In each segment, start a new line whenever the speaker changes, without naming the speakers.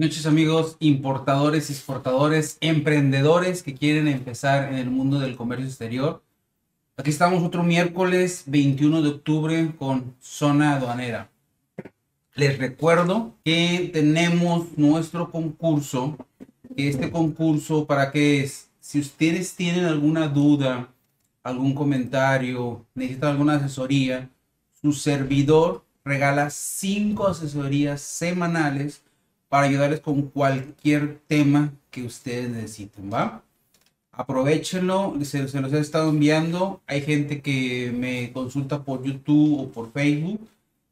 Muchos amigos importadores, exportadores, emprendedores que quieren empezar en el mundo del comercio exterior. Aquí estamos otro miércoles 21 de octubre con zona aduanera. Les recuerdo que tenemos nuestro concurso. Este concurso, ¿para qué es? Si ustedes tienen alguna duda, algún comentario, necesitan alguna asesoría, su servidor regala cinco asesorías semanales para ayudarles con cualquier tema que ustedes necesiten, ¿va? Aprovechenlo, se, se, los he estado enviando. Hay gente que me consulta por YouTube o por Facebook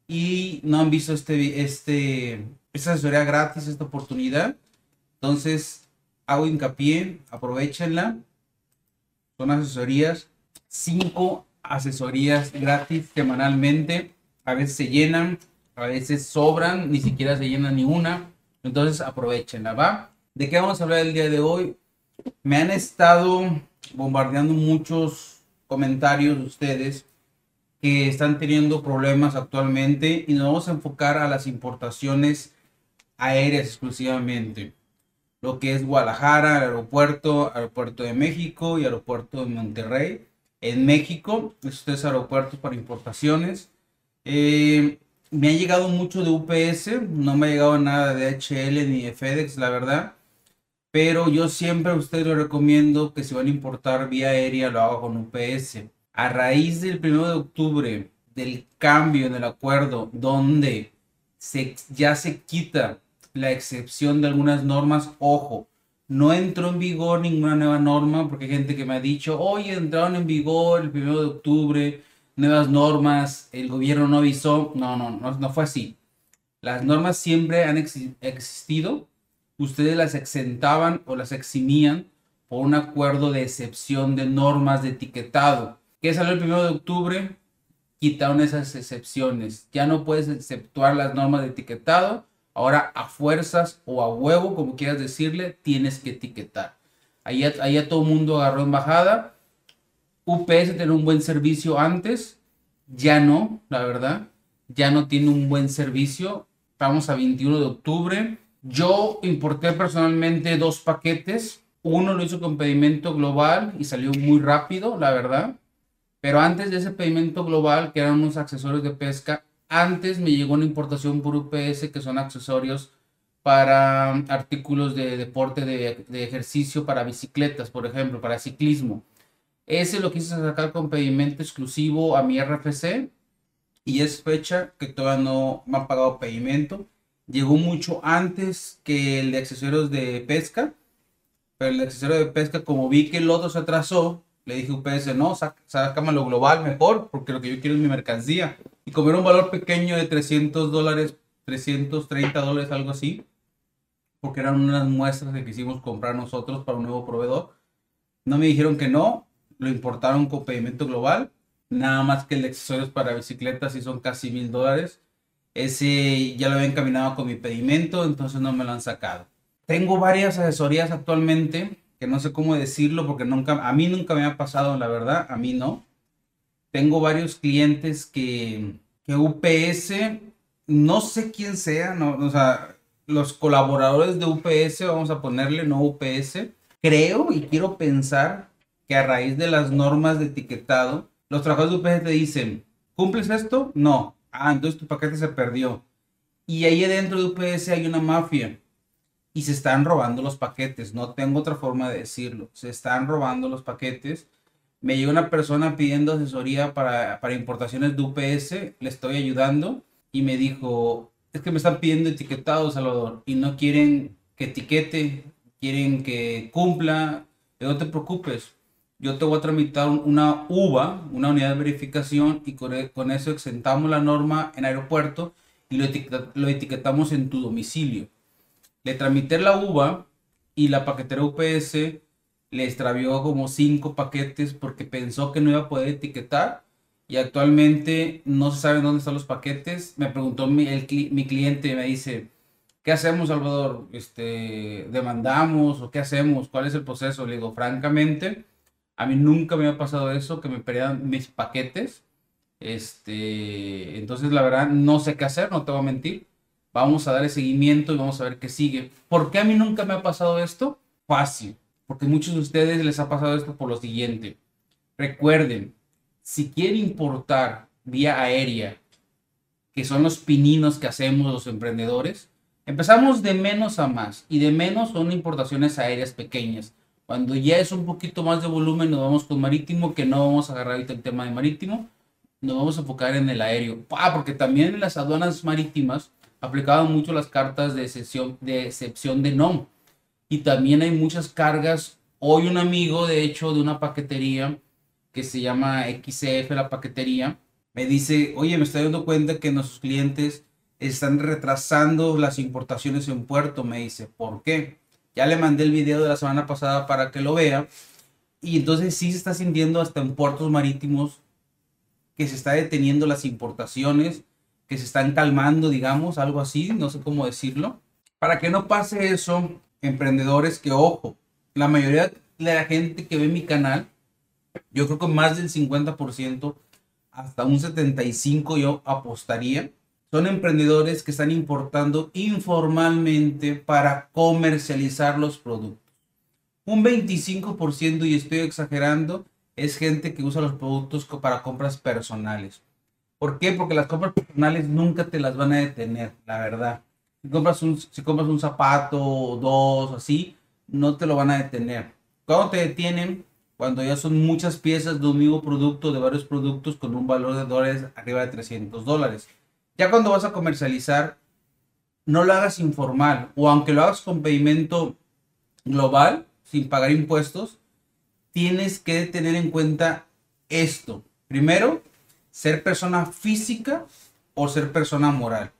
y no han visto este, este, esta asesoría gratis, esta oportunidad. Entonces, hago hincapié, aprovechenla. Son asesorías, cinco asesorías gratis semanalmente. A veces se llenan, a veces sobran, ni siquiera se llena ni una. Entonces aprovechenla, ¿va? ¿De qué vamos a hablar el día de hoy? Me han estado bombardeando muchos comentarios de ustedes que están teniendo problemas actualmente y nos vamos a enfocar a las importaciones aéreas exclusivamente. Lo que es Guadalajara, aeropuerto, aeropuerto de México y aeropuerto de Monterrey. En México, estos tres aeropuertos para importaciones. Eh, me ha llegado mucho de UPS, no me ha llegado nada de HL ni de FedEx, la verdad. Pero yo siempre a ustedes les recomiendo que si van a importar vía aérea lo hagan con UPS. A raíz del 1 de octubre, del cambio en el acuerdo, donde se, ya se quita la excepción de algunas normas, ojo, no entró en vigor ninguna nueva norma, porque hay gente que me ha dicho, oye, entraron en vigor el 1 de octubre, nuevas normas, el gobierno no avisó. No, no, no, fue así. Las normas siempre han existido. Ustedes las exentaban o las eximían por un acuerdo de excepción de normas de etiquetado. ¿Qué salió el 1 de octubre? Quitaron esas excepciones. Ya no puedes exceptuar las normas de etiquetado. Ahora a fuerzas o a huevo, como quieras decirle, tienes que etiquetar. Ahí, ahí todo el mundo agarró embajada UPS tenía un buen servicio antes, ya no, la verdad, ya no tiene un buen servicio. Estamos a 21 de octubre. Yo importé personalmente dos paquetes. Uno lo hizo con pedimento global y salió muy rápido, la verdad. Pero antes de ese pedimento global, que eran unos accesorios de pesca, antes me llegó una importación por UPS, que son accesorios para artículos de deporte, de, de ejercicio, para bicicletas, por ejemplo, para ciclismo. Ese lo quise sacar con pedimento exclusivo a mi RFC y es fecha que todavía no me han pagado pedimento. Llegó mucho antes que el de accesorios de pesca, pero el de accesorios de pesca, como vi que el otro se atrasó, le dije a UPS, no, lo global mejor, porque lo que yo quiero es mi mercancía. Y como era un valor pequeño de 300 dólares, 330 dólares, algo así, porque eran unas muestras que quisimos comprar nosotros para un nuevo proveedor, no me dijeron que no, lo importaron con pedimento global. Nada más que el de accesorios para bicicletas y son casi mil dólares. Ese ya lo había encaminado con mi pedimento, entonces no me lo han sacado. Tengo varias asesorías actualmente, que no sé cómo decirlo porque nunca, a mí nunca me ha pasado, la verdad, a mí no. Tengo varios clientes que, que UPS, no sé quién sea, no, o sea, los colaboradores de UPS, vamos a ponerle no UPS, creo y quiero pensar que a raíz de las normas de etiquetado, los trabajadores de UPS te dicen, ¿cumples esto? No. Ah, entonces tu paquete se perdió. Y ahí adentro de UPS hay una mafia. Y se están robando los paquetes. No tengo otra forma de decirlo. Se están robando los paquetes. Me llegó una persona pidiendo asesoría para, para importaciones de UPS. Le estoy ayudando. Y me dijo, es que me están pidiendo etiquetado, Salvador. Y no quieren que etiquete. Quieren que cumpla. No te preocupes yo te voy a tramitar una UVA, una unidad de verificación, y e, con, eso exentamos la norma en aeropuerto y lo, etiquetamos en tu domicilio. Le tramité la UVA y la paquetera UPS le extravió como cinco paquetes porque pensó que no iba a poder etiquetar y actualmente no se sabe dónde están los paquetes. Me preguntó mi, el, mi cliente, me dice, ¿qué hacemos Salvador? Este, ¿Demandamos o qué hacemos? ¿Cuál es el proceso? Le digo, francamente, a mí nunca me ha pasado eso, que me perdieran mis paquetes. Este, entonces la verdad no sé qué hacer, no te voy a mentir. Vamos a darle seguimiento y vamos a ver qué sigue. ¿Por qué a mí nunca me ha pasado esto? Fácil. Porque muchos de ustedes les ha pasado esto por lo siguiente. Recuerden, si quieren importar vía aérea, que son los pininos que hacemos los emprendedores, empezamos de menos a más. Y de menos son importaciones aéreas pequeñas. Cuando ya es un poquito más de volumen, nos vamos con marítimo, que no vamos a agarrar ahorita el tema de marítimo. Nos vamos a enfocar en el aéreo. Ah, porque también en las aduanas marítimas aplicaban mucho las cartas de excepción de, excepción de NOM. Y también hay muchas cargas. Hoy un amigo, de hecho, de una paquetería que se llama XCF, la paquetería, me dice, oye, me estoy dando cuenta que nuestros clientes están retrasando las importaciones en puerto. Me dice, ¿por qué? Ya le mandé el video de la semana pasada para que lo vea. Y entonces sí se está sintiendo hasta en puertos marítimos que se está deteniendo las importaciones que se están calmando, digamos, algo así, no sé cómo decirlo. Para que no pase eso, emprendedores que, ojo, la mayoría de la gente que ve mi canal, yo creo que más del 50%, hasta un 75% yo apostaría, son emprendedores que están importando informalmente para comercializar los productos. Un 25%, y estoy exagerando, es gente que usa los productos para compras personales. ¿Por qué? Porque las compras personales nunca te las van a detener, la verdad. Si compras un, si compras un zapato, dos, así, no te lo van a detener. ¿Cuándo te detienen? Cuando ya son muchas piezas de un mismo producto, de varios productos con un valor de dólares arriba de 300 dólares. Ya cuando vas a comercializar, no lo hagas informal o aunque lo hagas con pedimento global, sin pagar impuestos, tienes que tener en cuenta esto. Primero, ser persona física o ser persona moral.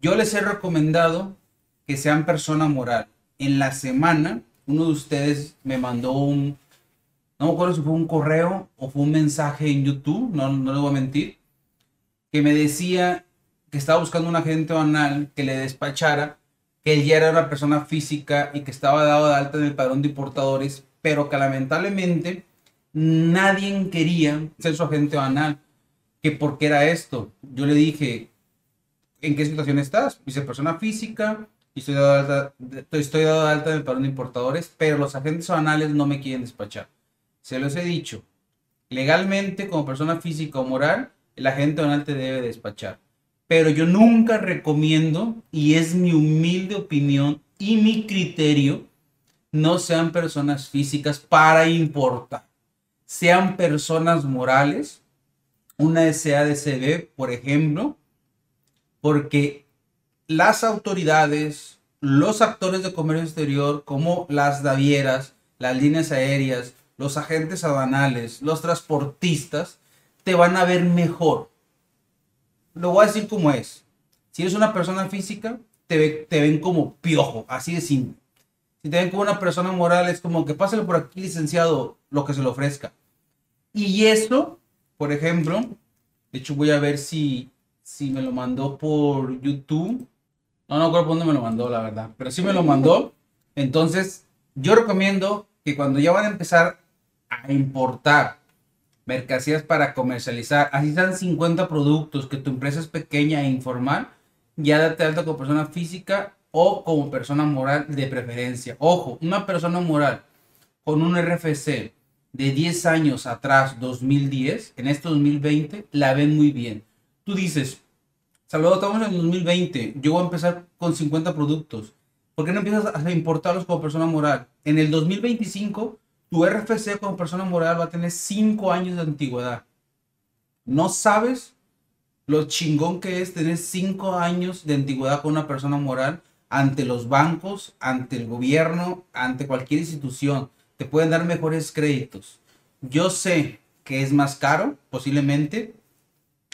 Yo les he recomendado que sean persona moral. En la semana, uno de ustedes me mandó un, no me acuerdo si fue un correo o fue un mensaje en YouTube, no, no le voy a mentir, que me decía que estaba buscando un agente banal que le despachara, que él ya era una persona física y que estaba dado de alta en el padrón de importadores, pero que lamentablemente nadie quería ser su agente banal que por qué era esto. Yo le dije, ¿en qué situación estás? Dice, persona física, y estoy dado, de alta, estoy dado de alta en el padrón de importadores, pero los agentes banales no me quieren despachar. Se los he dicho, legalmente como persona física o moral, el agente banal te debe despachar. Pero yo nunca recomiendo, y es mi humilde opinión y mi criterio, no sean personas físicas para importar. Sean personas morales una SADCB, por ejemplo, porque las autoridades, los actores de comercio exterior, como las navieras, las líneas aéreas, los agentes aduanales, los transportistas, te van a ver mejor. Lo voy a decir como es. Si eres una persona física, te, te ven como piojo, así de simple. Si te ven como una persona moral, es como que pásale por aquí, licenciado, lo que se le ofrezca. Y eso por ejemplo, de hecho voy a ver si, si me lo mandó por YouTube. No, no acuerdo por dónde me lo mandó, la verdad. Pero sí me lo mandó. Entonces, yo recomiendo que cuando ya van a empezar a importar mercancías para comercializar, así sean 50 productos, que tu empresa es pequeña e informal, ya date alta como persona física o como persona moral de preferencia. Ojo, una persona moral con un RFC de 10 años atrás, 2010, en este 2020, la ven muy bien. Tú dices, Salvador, estamos en 2020, yo voy a empezar con 50 productos. ¿Por qué no empiezas a importarlos como persona moral? En el 2025, tu RFC como persona moral va a tener 5 años de antigüedad. No sabes lo chingón que es tener 5 años de antigüedad con una persona moral ante los bancos, ante el gobierno, ante cualquier institución te pueden dar mejores créditos. Yo sé que es más caro, posiblemente,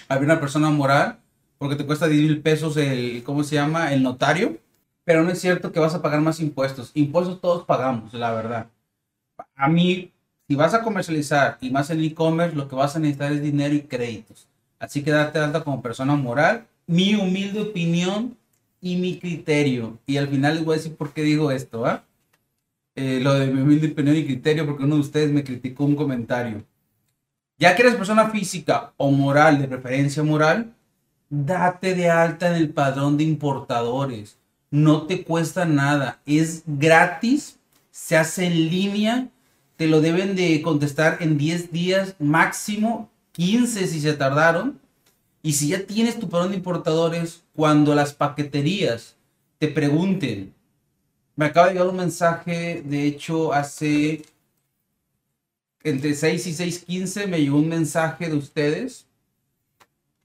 abrir una persona moral, porque te cuesta 10 mil pesos el, ¿cómo se llama? El notario. Pero no es cierto que vas a pagar más impuestos. Impuestos todos pagamos, la verdad. A mí, si vas a comercializar y más en e-commerce, lo que vas a necesitar es dinero y créditos. Así que date alta como persona moral. Mi humilde opinión y mi criterio. Y al final les voy a decir por qué digo esto, ¿ah? Eh, lo de mi humilde opinión y criterio porque uno de ustedes me criticó un comentario. Ya que eres persona física o moral, de preferencia moral, date de alta en el padrón de importadores. No te cuesta nada, es gratis, se hace en línea, te lo deben de contestar en 10 días máximo, 15 si se tardaron. Y si ya tienes tu padrón de importadores, cuando las paqueterías te pregunten, me acaba de llegar un mensaje, de hecho, hace entre 6 y 6.15 me llegó un mensaje de ustedes.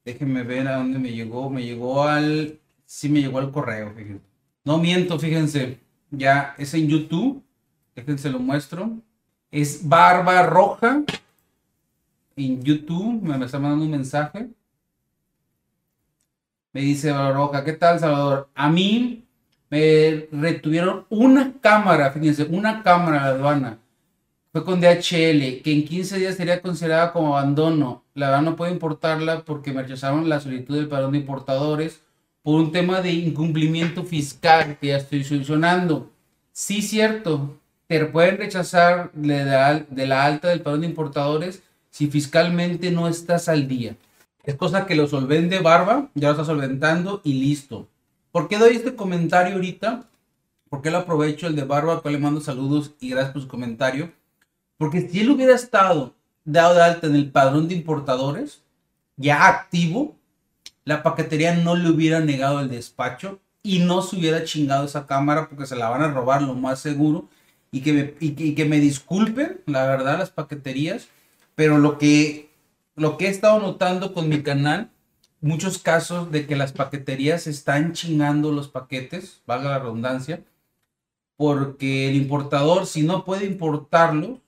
Déjenme ver a dónde me llegó. Me llegó al... Sí, me llegó al correo. No miento, fíjense. Ya es en YouTube. Déjense lo muestro. Es Barba Roja. En YouTube me está mandando un mensaje. Me dice Barba Roja, ¿qué tal, Salvador? A mí me retuvieron una cámara, fíjense, una cámara de aduana. Fue con DHL, que en 15 días sería considerada como abandono. La verdad no puedo importarla porque me rechazaron la solicitud del padrón de importadores por un tema de incumplimiento fiscal que ya estoy solucionando. Sí, cierto, te pueden rechazar de la, de la alta del padrón de importadores si fiscalmente no estás al día. Es cosa que lo solvente Barba, ya lo está solventando y listo. ¿Por qué doy este comentario ahorita? ¿Por qué lo aprovecho el de Barba? Que le mando saludos y gracias por su comentario. Porque si él hubiera estado dado de alta en el padrón de importadores, ya activo, la paquetería no le hubiera negado el despacho y no se hubiera chingado esa cámara porque se la van a robar lo más seguro. Y que me, y, que me disculpen, la verdad, las paqueterías, pero lo que, lo que he estado notando con mi canal muchos casos de que las paqueterías están chingando los paquetes, valga la redundancia, porque el importador, si no puede importarlo,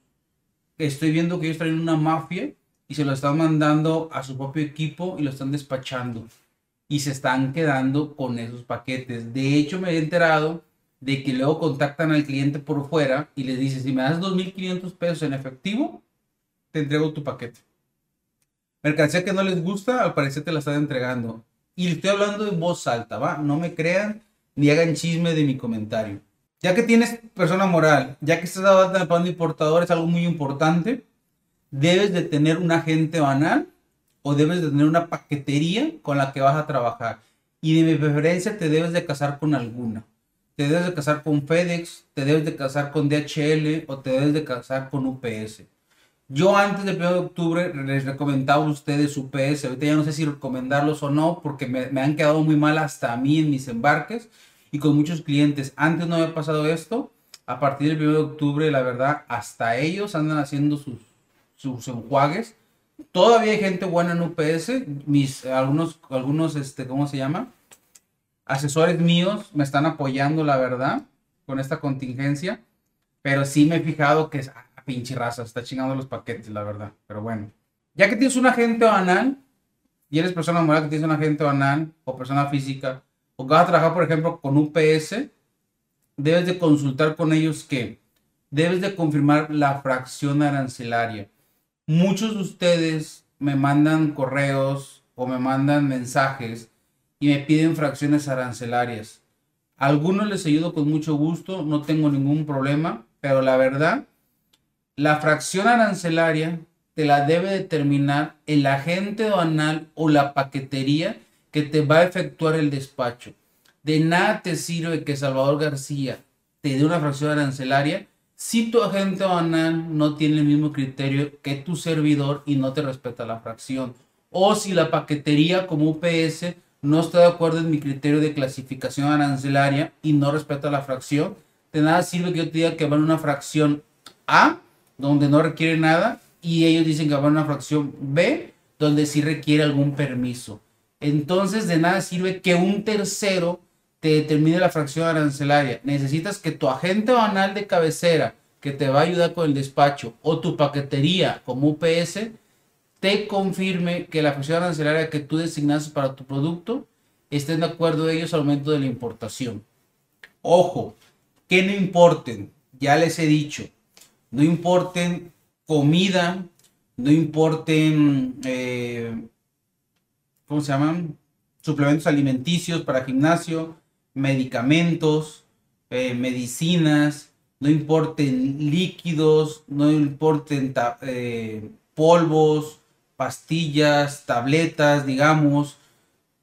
estoy viendo que ellos traen una mafia y se lo están mandando a su propio equipo y lo están despachando. Y se están quedando con esos paquetes. De hecho, me he enterado de que luego contactan al cliente por fuera y le dicen, si me das 2.500 pesos en efectivo, te entrego tu paquete. Mercancía que no les gusta, al parecer te la están entregando. Y estoy hablando en voz alta, ¿va? No me crean ni hagan chisme de mi comentario. Ya que tienes persona moral, ya que estás de importador, es algo muy importante. Debes de tener un agente banal o debes de tener una paquetería con la que vas a trabajar. Y de mi preferencia te debes de casar con alguna. Te debes de casar con FedEx, te debes de casar con DHL o te debes de casar con UPS. Yo antes del 1 de octubre les recomendaba a ustedes su PS. Ahorita ya no sé si recomendarlos o no porque me, me, han quedado muy mal hasta a mí en mis embarques y con muchos clientes. Antes no había pasado esto. A partir del 1 de octubre, la verdad, hasta ellos andan haciendo sus, sus enjuagues. Todavía hay gente buena en UPS. Mis, algunos, algunos, este, ¿cómo se llama? Asesores míos me están apoyando, la verdad, con esta contingencia. Pero sí me he fijado que pinche raza, está chingando los paquetes, la verdad. Pero bueno, ya que tienes un agente banal, y eres persona moral que tienes un agente banal o persona física, o que vas a trabajar, por ejemplo, con UPS, debes de consultar con ellos que debes de confirmar la fracción arancelaria. Muchos de ustedes me mandan correos o me mandan mensajes y me piden fracciones arancelarias. algunos les ayudo con mucho gusto, no tengo ningún problema, pero la verdad la fracción arancelaria te la debe determinar el agente aduanal o la paquetería que te va a efectuar el despacho. De nada te sirve que Salvador García te dé una fracción arancelaria si tu agente aduanal no tiene el mismo criterio que tu servidor y no te respeta la fracción. O si la paquetería como UPS no está de acuerdo en mi criterio de clasificación arancelaria y no respeta la fracción, de nada sirve que yo te diga que va en una fracción A donde no requiere nada, y ellos dicen que va a una fracción B, donde sí requiere algún permiso. Entonces, de nada sirve que un tercero te determine la fracción arancelaria. Necesitas que tu agente banal de cabecera, que te va a ayudar con el despacho, o tu paquetería como UPS, te confirme que la fracción arancelaria que tú designaste para tu producto estén de acuerdo ellos al momento de la importación. Ojo, que no importen, ya les he dicho, no importen comida, no importen, eh, ¿cómo se llaman? Suplementos alimenticios para gimnasio, medicamentos, eh, medicinas, no importen líquidos, no importen eh, polvos, pastillas, tabletas, digamos.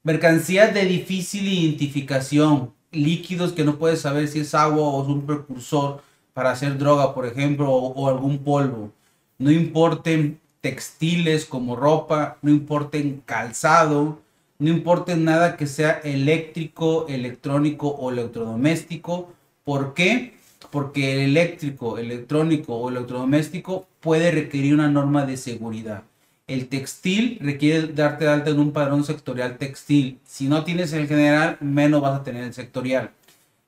Mercancías de difícil identificación, líquidos que no puedes saber si es agua o es un precursor para hacer droga, por ejemplo, o, o algún polvo. No importen textiles como ropa, no importen calzado, no importen nada que sea eléctrico, electrónico o electrodoméstico. ¿Por qué? Porque el eléctrico, electrónico o electrodoméstico puede requerir una norma de seguridad. El textil requiere darte de alta en un padrón sectorial textil. Si no tienes el general, menos vas a tener el sectorial.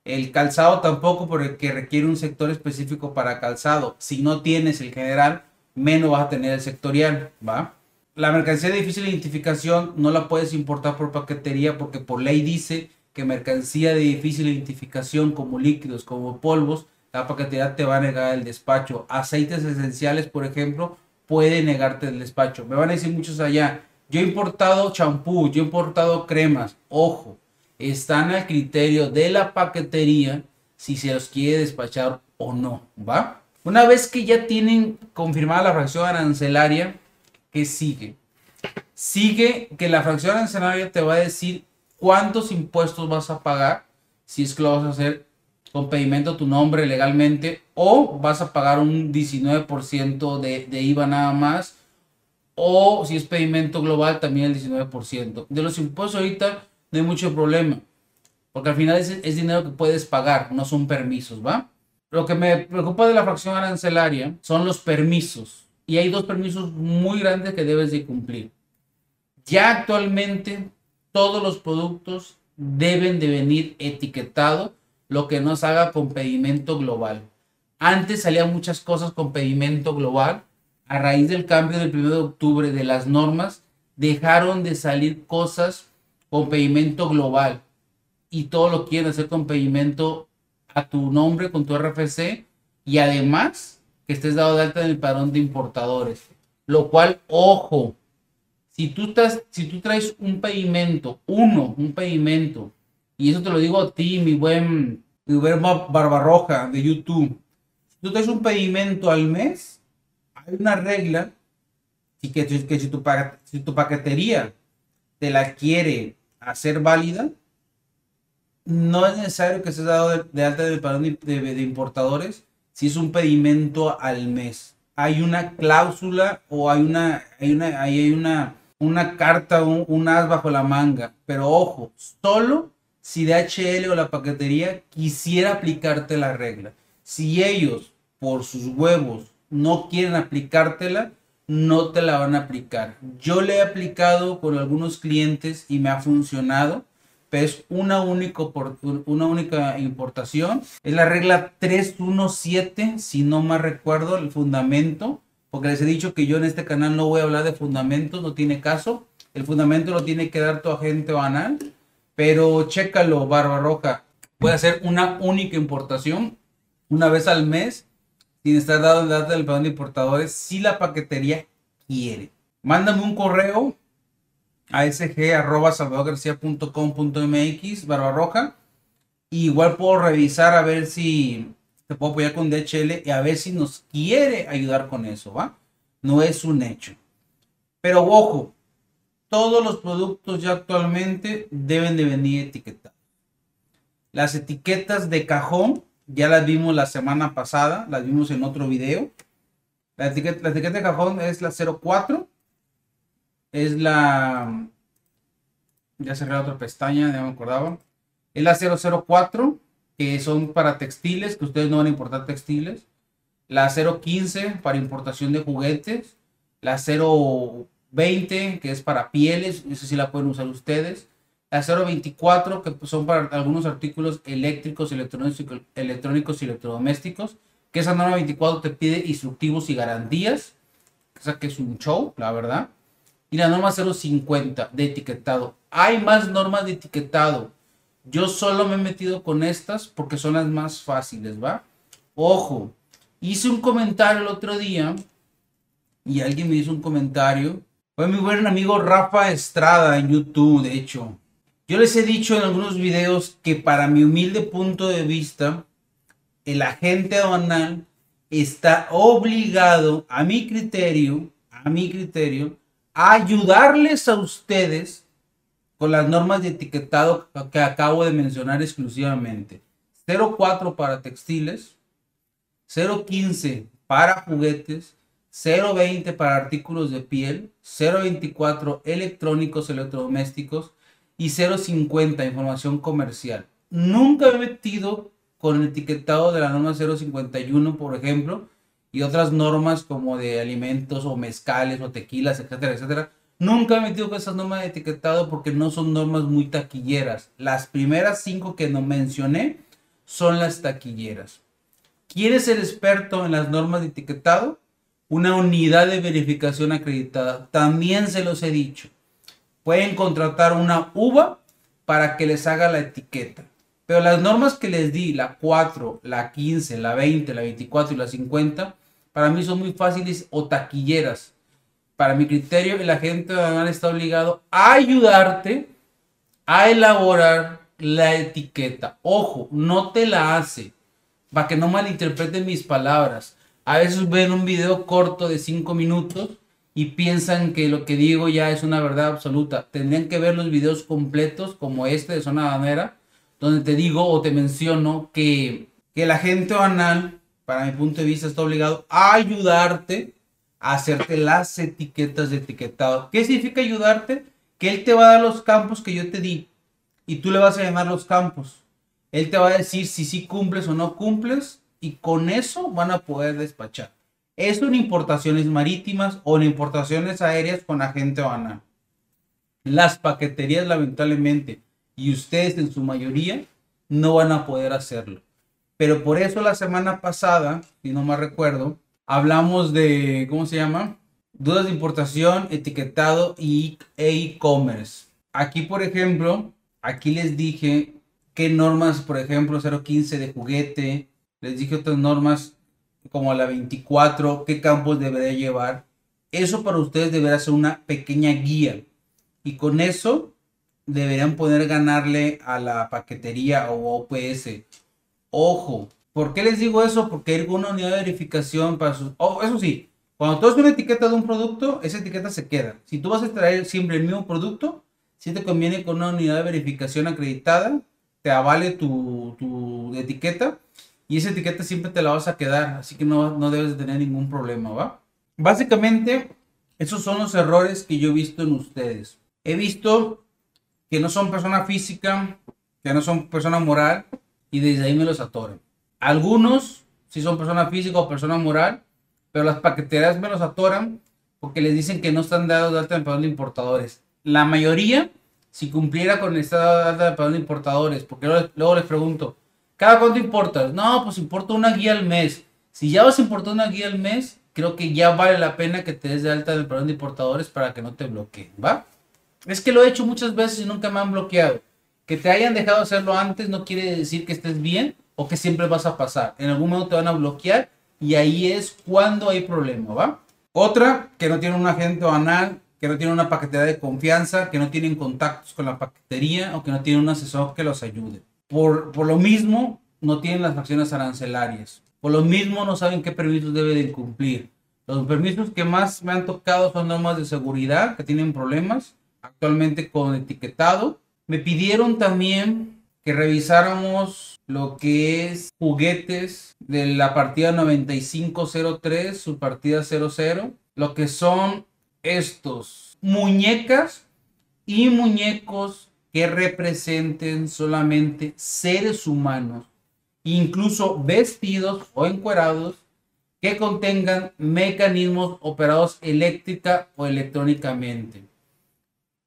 El calzado tampoco porque requiere un sector específico para calzado. Si no tienes el general, menos vas a tener el sectorial, ¿va? La mercancía de difícil identificación no la puedes importar por paquetería porque por ley dice que mercancía de difícil identificación como líquidos, como polvos, la paquetería te va a negar el despacho. Aceites esenciales, por ejemplo, puede negarte el despacho. Me van a decir muchos allá, yo he importado champú, yo he importado cremas. Ojo, están al criterio de la paquetería si se los quiere despachar o no, ¿va? Una vez que ya tienen confirmada la fracción arancelaria, ¿qué sigue? Sigue que la fracción arancelaria te va a decir cuántos impuestos vas a pagar si es que lo vas a hacer con pedimento a tu nombre legalmente o vas a pagar un 19% de, de IVA nada más o si es pedimento global también el 19%. De los impuestos ahorita no hay mucho problema porque al final es, es dinero que puedes pagar, no son permisos, ¿va? Lo que me preocupa de la fracción arancelaria son los permisos y hay dos permisos muy grandes que debes de cumplir. Ya actualmente todos los productos deben de venir etiquetados lo que nos haga con pedimento global. Antes salían muchas cosas con pedimento global. A raíz del cambio del 1 de octubre de las normas, dejaron de salir cosas con pedimento global. Y todo lo quieren hacer con pedimento a tu nombre, con tu RFC. Y además que estés dado de alta en el padrón de importadores. Lo cual, ojo, si tú, estás, si tú traes un pedimento, uno, un pedimento y eso te lo digo a ti, mi buen, mi buen Barbarroja de YouTube. Si tú traes un pedimento al mes, hay una regla y que, que si, tu, si tu paquetería te la quiere hacer válida, no es necesario que estés dado de, alta del padrón de, de, importadores si es un pedimento al mes. Hay una cláusula o hay una, hay una, hay una, una carta, un, un as bajo la manga. Pero ojo, solo si DHL o la paquetería quisiera aplicarte la regla. Si ellos, por sus huevos, no quieren aplicártela, no te la van a aplicar. Yo le he aplicado con algunos clientes y me ha funcionado, pero es una, único, una única importación. Es la regla 317, si no más recuerdo, el fundamento, porque les he dicho que yo en este canal no voy a hablar de fundamentos, no tiene caso. El fundamento lo tiene que dar tu agente banal pero chécalo, Barbarroja. Puede hacer una única importación una vez al mes sin estar dado el dato del padrón de importadores si la paquetería quiere. Mándame un correo a sg.salvadorgarcia.com.mx barbarroja. igual puedo revisar a ver si te puedo apoyar con DHL y a ver si nos quiere ayudar con eso, ¿va? No es un hecho. Pero ojo, todos los productos ya actualmente deben de venir etiquetados. Las etiquetas de cajón ya las vimos la semana pasada, las vimos en otro video. La etiqueta, de cajón es la 04. Es la... Ya cerré otra pestaña, ya me acordaba. Es la 004, que son para textiles, que ustedes no van a importar textiles. La 015 para importación de juguetes. La 0 20, que es para pieles, eso sí la pueden usar ustedes. La 024, que son para algunos artículos eléctricos, electrónicos, electrónicos y electrodomésticos. Que esa norma 24 te pide instructivos y garantías. O sea que es un show, la verdad. Y la norma 050 de etiquetado. Hay más normas de etiquetado. Yo solo me he metido con estas porque son las más fáciles, ¿va? Ojo, hice un comentario el otro día y alguien me hizo un comentario fue mi buen amigo Rafa Estrada en YouTube, de hecho. Yo les he dicho en algunos videos que para mi humilde punto de vista, el agente aduanal está obligado, a mi criterio, a mi criterio, a ayudarles a ustedes con las normas de etiquetado que acabo de mencionar exclusivamente. 0.4 para textiles, 0.15 para juguetes, 0.20 para artículos de piel, 0.24 electrónicos electrodomésticos y 0.50 información comercial. Nunca he metido con el etiquetado de la norma 051, por ejemplo, y otras normas como de alimentos o mezcales o tequilas, etcétera, etcétera. Nunca he metido con esas normas de etiquetado porque no son normas muy taquilleras. Las primeras cinco que no mencioné son las taquilleras. ¿Quién es el experto en las normas de etiquetado? Una unidad de verificación acreditada. También se los he dicho. Pueden contratar una uva para que les haga la etiqueta. Pero las normas que les di, la 4, la 15, la 20, la 24 y la 50, para mí son muy fáciles o taquilleras. Para mi criterio, el agente aduanal está obligado a ayudarte a elaborar la etiqueta. Ojo, no te la hace. Para que no malinterpreten mis palabras. A veces ven un video corto de 5 minutos y piensan que lo que digo ya es una verdad absoluta. Tendrían que ver los videos completos como este de Zona Banera donde te digo o te menciono que, que el agente banal, para mi punto de vista, está obligado a ayudarte a hacerte las etiquetas de etiquetado. ¿Qué significa ayudarte? Que él te va a dar los campos que yo te di y tú le vas a llamar los campos. Él te va a decir si sí cumples o no cumples y con eso van a poder despachar. Eso en importaciones marítimas o en importaciones aéreas con agente banal. Las paqueterías, lamentablemente, y ustedes en su mayoría no van a poder hacerlo. Pero por eso la semana pasada, si no me recuerdo, hablamos de, ¿cómo se llama? Dudas de importación, etiquetado y e-commerce. Aquí, por ejemplo, aquí les dije qué normas, por ejemplo, 015 de juguete, les dije otras normas como la 24, qué campos debería llevar. Eso para ustedes deberá ser una pequeña guía. Y con eso deberían poder ganarle a la paquetería o OPS. Ojo, ¿por qué les digo eso? Porque hay una unidad de verificación para sus... Oh, eso sí, cuando tú haces una etiqueta de un producto, esa etiqueta se queda. Si tú vas a traer siempre el mismo producto, si te conviene con una unidad de verificación acreditada, te avale tu, tu etiqueta y esa etiqueta siempre te la vas a quedar, así que no, no debes de tener ningún problema, ¿va? Básicamente, esos son los errores que yo he visto en ustedes. He visto que no son persona física, que no son persona moral, y desde ahí me los atoran. Algunos sí son persona física o persona moral, pero las paqueterías me los atoran porque les dicen que no están dados de alta en padrón de importadores. La mayoría, si cumpliera con el estado de alta de padrón de importadores, porque luego, les pregunto, ¿cada cuánto importas? No, pues importo una guía al mes. Si ya vas a importar una guía al mes, creo que ya vale la pena que te des de alta del padrón de importadores para que no te bloqueen, ¿va? Es que lo he hecho muchas veces y nunca me han bloqueado. Que te hayan dejado hacerlo antes no quiere decir que estés bien o que siempre vas a pasar. En algún momento te van a bloquear y ahí es cuando hay problema, ¿va? Otra, que no tiene un agente banal, que no tiene una paquetería de confianza, que no tienen contactos con la paquetería o que no tienen un asesor que los ayude. Por, por lo mismo, no tienen las acciones arancelarias. Por lo mismo, no saben qué permisos deben cumplir. Los permisos que más me han tocado son normas de seguridad que tienen problemas actualmente con etiquetado. Me pidieron también que revisáramos lo que es juguetes de la partida 9503, su partida 00, lo que son estos muñecas y muñecos que representen solamente seres humanos, incluso vestidos o encuerados que contengan mecanismos operados eléctrica o electrónicamente.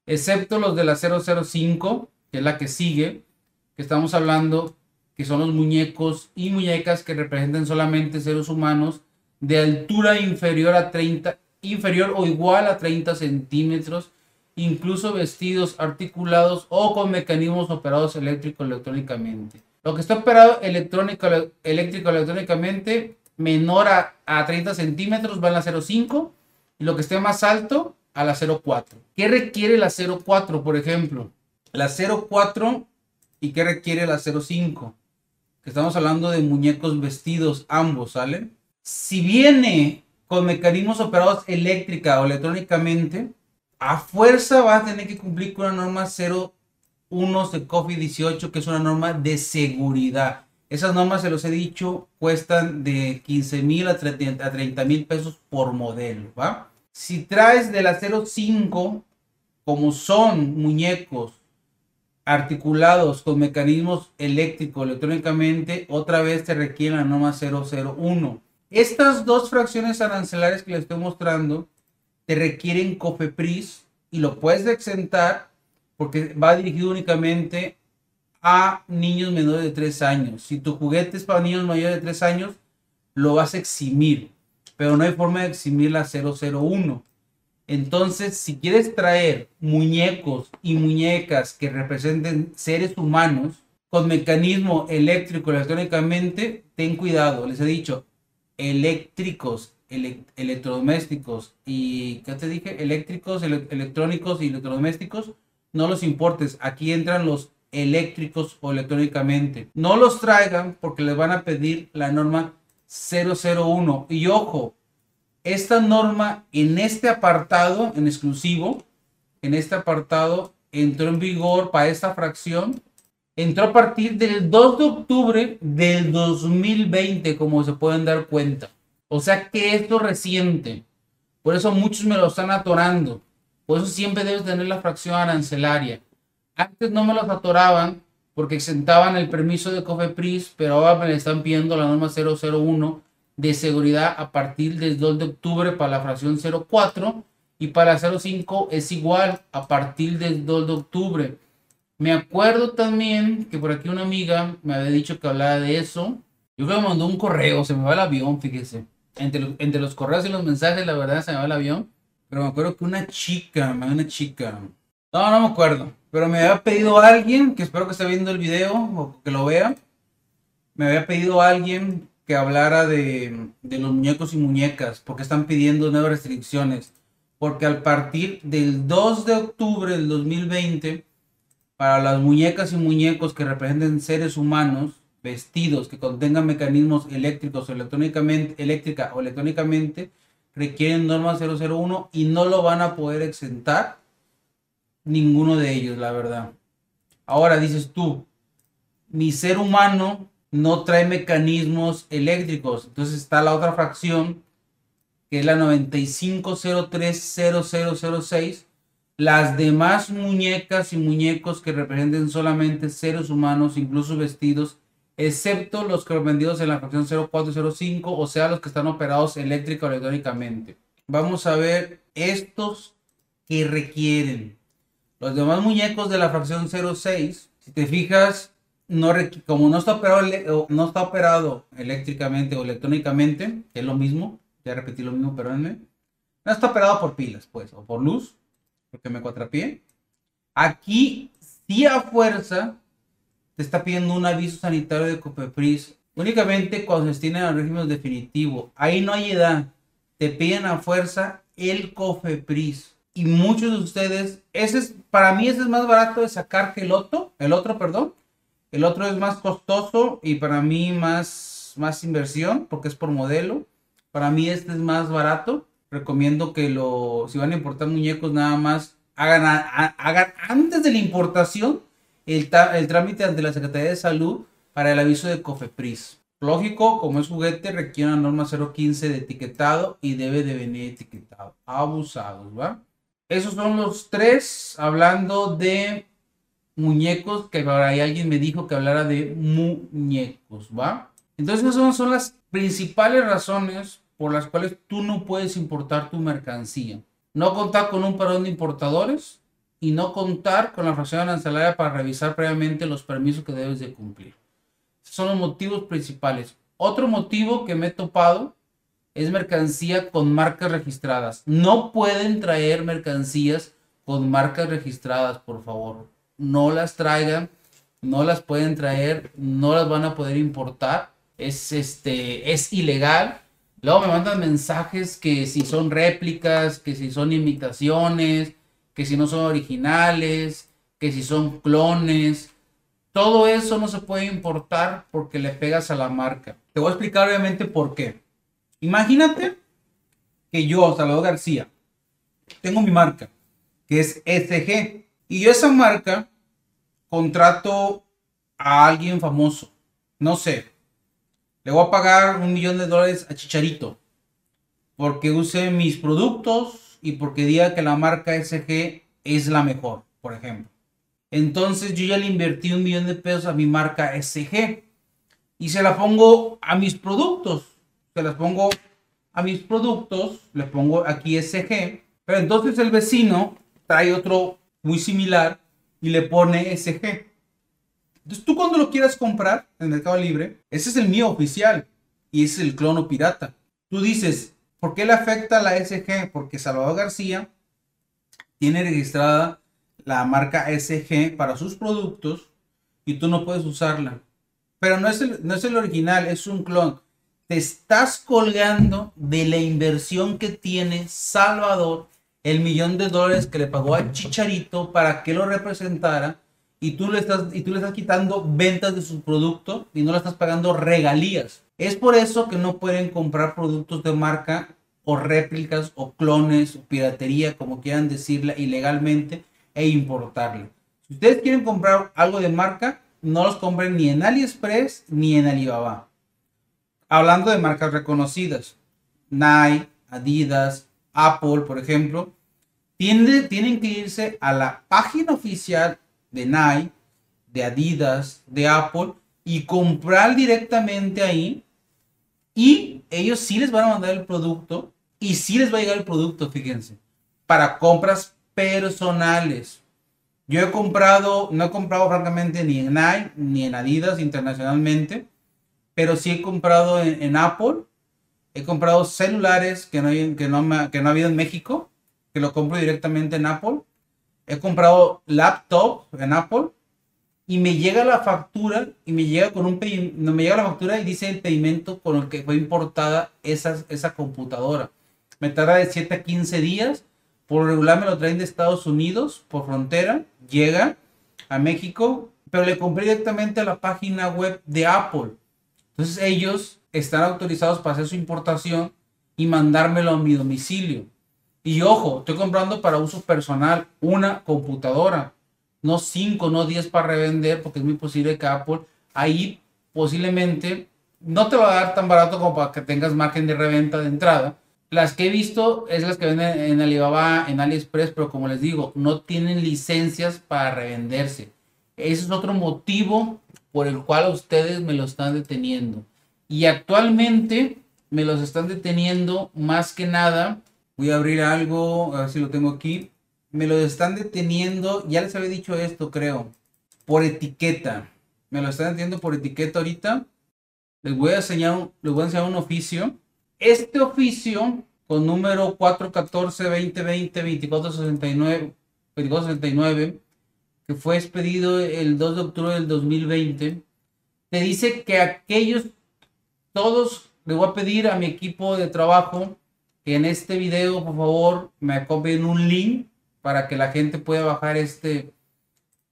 Excepto los de la 005, que es la que sigue, que estamos hablando, que son los muñecos y muñecas que representan solamente seres humanos de altura inferior a 30, inferior o igual a 30 centímetros, incluso vestidos, articulados o con mecanismos operados eléctrico electrónicamente. Lo que está operado eléctrico electrónicamente menor a, a 30 centímetros va en la 05 y lo que esté más alto a la 04. ¿Qué requiere la 04, por ejemplo? La 04 y qué requiere la 05. Que estamos hablando de muñecos vestidos, ambos, ¿sale? Si viene con mecanismos operados eléctrica o electrónicamente, a fuerza va a tener que cumplir con la norma 01 de COFI 18, que es una norma de seguridad. Esas normas, se los he dicho, cuestan de 15 mil a 30 mil pesos por modelo, ¿va? Si traes de la 05, como son muñecos articulados con mecanismos eléctricos electrónicamente, otra vez te requiere la norma 001. Estas dos fracciones arancelarias que les estoy mostrando te requieren COFEPRIS y lo puedes exentar porque va dirigido únicamente a niños menores de 3 años. Si tu juguete es para niños mayores de 3 años, lo vas a eximir, pero no hay forma de eximir la 001. Entonces, si quieres traer muñecos y muñecas que representen seres humanos con mecanismo eléctrico electrónicamente, ten cuidado. Les he dicho, eléctricos, electrodomésticos y, ¿qué te dije? Eléctricos, electrónicos y electrodomésticos, no los importes. Aquí entran los eléctricos o electrónicamente. No los traigan porque les van a pedir la norma 001. Y ojo, esta norma en este apartado en exclusivo, en este apartado, entró en vigor para esta fracción. Entró a partir del 2 de octubre del 2020, como se pueden dar cuenta. O sea que esto es reciente. Por eso muchos me lo están atorando. Por eso siempre debes tener la fracción arancelaria. Antes no me los atoraban porque exentaban el permiso de COFEPRIS, pero ahora me están pidiendo la norma 001 de seguridad a partir del 2 de octubre para la fracción 04 y para la 05 es igual a partir del 2 de octubre. Me acuerdo también que por aquí una amiga me había dicho que hablaba de eso. Yo creo que me mandó un correo, se me va el avión, fíjese. Entre, entre los correos y los mensajes, la verdad, se me va el avión. Pero me acuerdo que una chica, una chica. No, no me acuerdo. Pero me había pedido a alguien, que espero que esté viendo el video o que lo vea. Me había pedido a alguien que hablara de, de los muñecos y muñecas, porque están pidiendo nuevas restricciones. Porque al partir del 2 de octubre del 2020, para las muñecas y muñecos que representen seres humanos vestidos que contengan mecanismos eléctricos o electrónicamente, eléctrica o electrónicamente, requieren norma 001 y no lo van a poder exentar ninguno de ellos, la verdad. Ahora dices tú, mi ser humano no trae mecanismos eléctricos. Entonces está la otra fracción, que es la 95030006. Las demás muñecas y muñecos que representen solamente seres humanos, incluso vestidos, excepto los que vendidos en la fracción 0405, o sea, los que están operados eléctrica o electrónicamente. Vamos a ver estos que requieren. Los demás muñecos de la fracción 06, si te fijas, no como no está, operado, no está operado eléctricamente o electrónicamente, es lo mismo, ya repetí lo mismo, perdónenme, no está operado por pilas, pues, o por luz, porque me cuatrapié. Aquí, sí a fuerza, te está pidiendo un aviso sanitario de COPEPRIS, únicamente cuando se tiene al régimen definitivo. Ahí no hay edad, te piden a fuerza el COFEPRIS y muchos de ustedes, ese es, para mí ese es más barato de sacar que el otro, el otro, perdón. El otro es más costoso y para mí más, más inversión porque es por modelo. Para mí este es más barato. Recomiendo que lo, si van a importar muñecos, nada más hagan, hagan antes de la importación el, trámite ante la Secretaría de Salud para el aviso de COFEPRIS. Lógico, como es juguete, requiere una norma 015 de etiquetado y debe de venir etiquetado. Abusados, ¿va? Esos son los tres hablando de muñecos, que ahora alguien me dijo que hablara de muñecos, ¿va? Entonces esas son las principales razones por las cuales tú no puedes importar tu mercancía. No contar con un parón de importadores y no contar con la fracción arancelaria para revisar previamente los permisos que debes de cumplir. Son los motivos principales. Otro motivo que me he topado es mercancía con marcas registradas. No pueden traer mercancías con marcas registradas, por favor. No las traigan, no las pueden traer, no las van a poder importar. Es este es ilegal. Luego me mandan mensajes que si son réplicas, que si son imitaciones, que si no son originales, que si son clones. Todo eso no se puede importar porque le pegas a la marca. Te voy a explicar obviamente por qué. Imagínate que yo, Salvador García, tengo mi marca que es SG. Y yo esa marca contrato a alguien famoso. No sé. Le voy a pagar un millón de dólares a Chicharito. Porque use mis productos y porque diga que la marca SG es la mejor, por ejemplo. Entonces yo ya le invertí un millón de pesos a mi marca SG. Y se la pongo a mis productos. Se las pongo a mis productos. Le pongo aquí SG. Pero entonces el vecino trae otro muy similar y le pone SG. Entonces tú cuando lo quieras comprar en Mercado Libre, ese es el mío oficial y ese es el clono pirata. Tú dices, ¿por qué le afecta a la SG? Porque Salvador García tiene registrada la marca SG para sus productos y tú no puedes usarla. Pero no es el, no es el original, es un clon. Te estás colgando de la inversión que tiene Salvador el millón de dólares que le pagó a Chicharito para que lo representara y tú le estás, y tú le estás quitando ventas de su producto y no le estás pagando regalías. Es por eso que no pueden comprar productos de marca o réplicas o clones o piratería, como quieran decirla, ilegalmente e importarla. Si ustedes quieren comprar algo de marca, no los compren ni en AliExpress ni en Alibaba. Hablando de marcas reconocidas, Nike, Adidas, Apple, por ejemplo, tienen que irse a la página oficial de Nike, de Adidas, de Apple y comprar directamente ahí. Y ellos sí les van a mandar el producto y sí les va a llegar el producto, fíjense, para compras personales. Yo he comprado, no he comprado francamente ni en Nike ni en Adidas internacionalmente, pero sí he comprado en Apple He comprado celulares que no, hay, que, no, que no ha habido en México, que lo compro directamente en Apple. He comprado laptop en Apple y me llega la factura y me llega con un no me llega la factura y dice el pedimento con el que fue importada esa, esa computadora. Me tarda de 7 a 15 días. Por regular me lo traen de Estados Unidos por frontera. Llega a México, pero le compré directamente a la página web de Apple. Entonces ellos están autorizados para hacer su importación y mandármelo a mi domicilio. Y ojo, estoy comprando para uso personal una computadora, no cinco, no diez para revender, porque es muy posible que Apple ahí posiblemente no te va a dar tan barato como para que tengas margen de reventa de entrada. Las que he visto es las que venden en Alibaba, en AliExpress, pero como les digo, no tienen licencias para revenderse. Ese es otro motivo por el cual ustedes me lo están deteniendo. Y actualmente me los están deteniendo más que nada. Voy a abrir algo, a ver si lo tengo aquí. Me los están deteniendo, ya les había dicho esto, creo, por etiqueta. Me lo están deteniendo por etiqueta ahorita. Les voy a enseñar, les voy a enseñar un oficio. Este oficio con número 414-2020-2469, 2469, que fue expedido el 2 de octubre del 2020, te dice que aquellos todos le voy a pedir a mi equipo de trabajo que en este video, por favor, me copien un link para que la gente pueda bajar este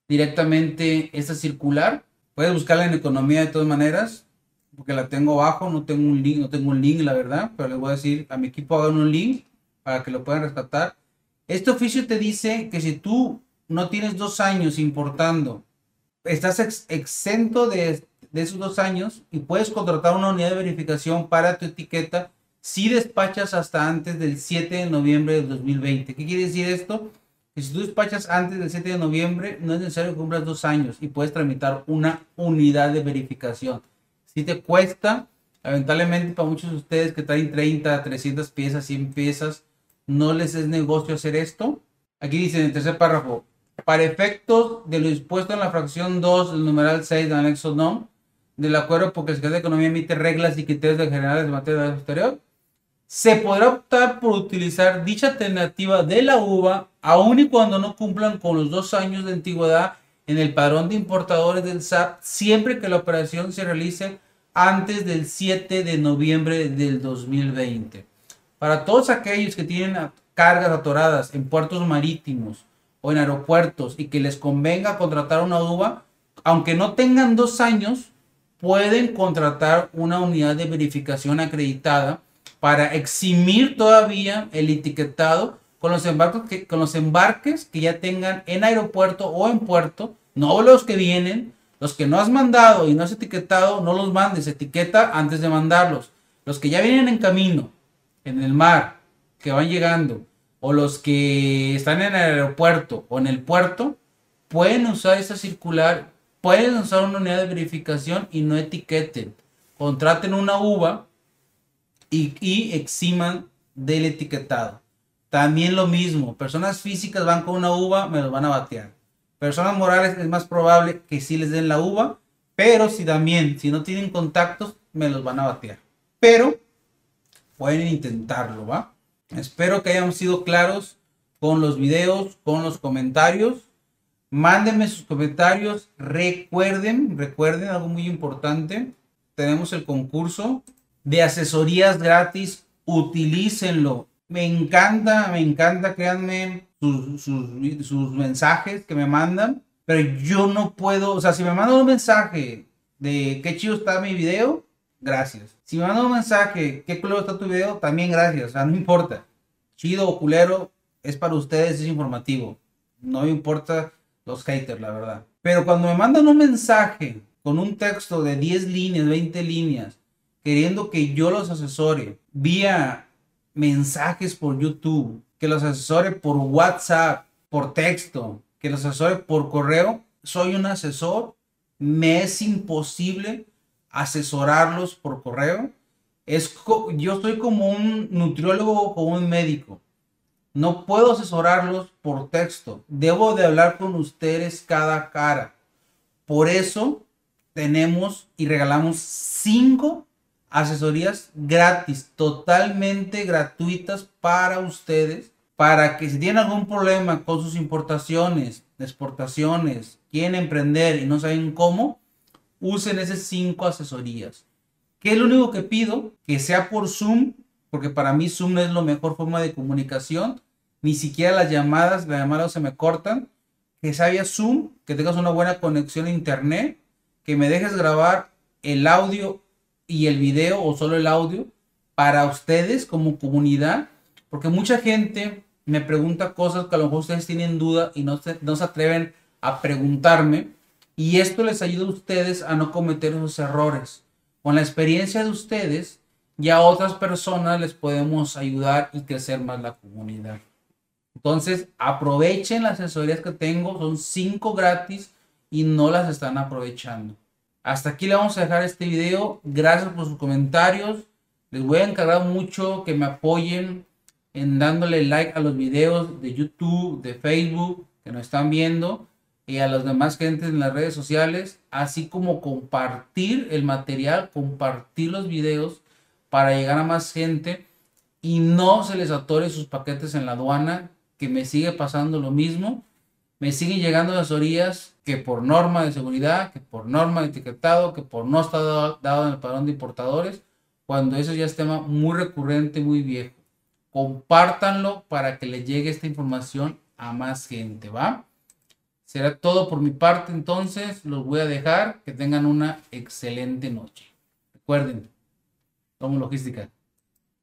directamente esta circular. Puedes buscarla en economía de todas maneras, porque la tengo abajo, no tengo un link, no tengo un link, la verdad, pero les voy a decir a mi equipo hagan un link para que lo puedan rescatar. Este oficio te dice que si tú no tienes dos años importando, estás exento de de esos dos años y puedes contratar una unidad de verificación para tu etiqueta si despachas hasta antes del 7 de noviembre del 2020. ¿Qué quiere decir esto? Que si tú despachas antes del 7 de noviembre, no es necesario que cumplas dos años y puedes tramitar una unidad de verificación. Si te cuesta, lamentablemente para muchos de ustedes que traen 30, 300 piezas, 100 piezas, no les es negocio hacer esto. Aquí dice en el tercer párrafo, para efectos de lo dispuesto en la fracción 2 del numeral 6 del anexo NOM, del acuerdo porque el Secretario de Economía emite reglas y criterios de generales de materia de exterior, se podrá optar por utilizar dicha alternativa de la uva aun y cuando no cumplan con los dos años de antigüedad en el padrón de importadores del SAP, siempre que la operación se realice antes del 7 de noviembre del 2020. Para todos aquellos que tienen cargas atoradas en puertos marítimos o en aeropuertos y que les convenga contratar una uva, aunque no tengan dos años, pueden contratar una unidad de verificación acreditada para eximir todavía el etiquetado con los embarques que, embarques que ya tengan en aeropuerto o en puerto, no los que vienen, los que no has mandado y no has etiquetado, no los mandes, etiqueta antes de mandarlos. Los que ya vienen en camino, en el mar, que van llegando, o los que están en el aeropuerto o en el puerto, pueden usar esa circular, pueden usar una unidad de verificación y no etiqueten. Contraten una uva y, y eximan del etiquetado. También lo mismo, personas físicas van con una uva, me los van a batear. Personas morales es más probable que sí les den la uva, pero si también, si no tienen contactos, me los van a batear. Pero pueden intentarlo, ¿va? Espero que hayan sido claros con los videos, con los comentarios. Mándenme sus comentarios. Recuerden, recuerden algo muy importante. Tenemos el concurso de asesorías gratis. Utilícenlo. Me encanta, me encanta, créanme, sus, mensajes que me mandan. Pero yo no puedo, o sea, si me mandan un mensaje de qué chido está mi video, gracias. Si me mandan un mensaje, qué culero está tu video, también gracias. O sea, no importa. Chido o culero, es para ustedes, es informativo. No me importa los haters, la verdad. Pero cuando me mandan un mensaje con un texto de 10 líneas, 20 líneas, queriendo que yo los asesore vía mensajes por YouTube, que los asesore por WhatsApp, por texto, que los asesore por correo, soy un asesor, me es imposible asesorarlos por correo. Es yo soy como un nutriólogo o un médico. No puedo asesorarlos por texto. Debo de hablar con ustedes cada cara. Por eso tenemos y regalamos cinco asesorías gratis, totalmente gratuitas para ustedes, para que si tienen algún problema con sus importaciones, exportaciones, quieren emprender y no saben cómo, usen esas cinco asesorías. ¿Qué es lo único que pido? Que sea por Zoom, porque para mí Zoom es la mejor forma de comunicación. Ni siquiera las llamadas, las llamadas se me cortan. Que sea Zoom, que tengas una buena conexión a internet, que me dejes grabar el audio y el video o solo el audio para ustedes como comunidad, porque mucha gente me pregunta cosas que a lo mejor ustedes tienen duda y no se, no se atreven a preguntarme y esto les ayuda a ustedes a no cometer esos errores. Con la experiencia de ustedes, ya a otras personas les podemos ayudar y crecer más la comunidad. Entonces, aprovechen las asesorías que tengo, son cinco gratis y no las están aprovechando. Hasta aquí le vamos a dejar este video. Gracias por sus comentarios. Les voy a encargar mucho que me apoyen en dándole like a los videos de YouTube, de Facebook que nos están viendo y a las demás gentes en las redes sociales, así como compartir el material, compartir los videos para llegar a más gente y no se les atore sus paquetes en la aduana, que me sigue pasando lo mismo. Me siguen llegando las orillas que por norma de seguridad, que por norma de etiquetado, que por no estar dado, en el padrón de importadores, cuando eso ya es tema muy recurrente, muy viejo. Compártanlo para que le llegue esta información a más gente, ¿va? Será todo por mi parte entonces. Los voy a dejar. Que tengan una excelente noche. Recuerden, somos logística.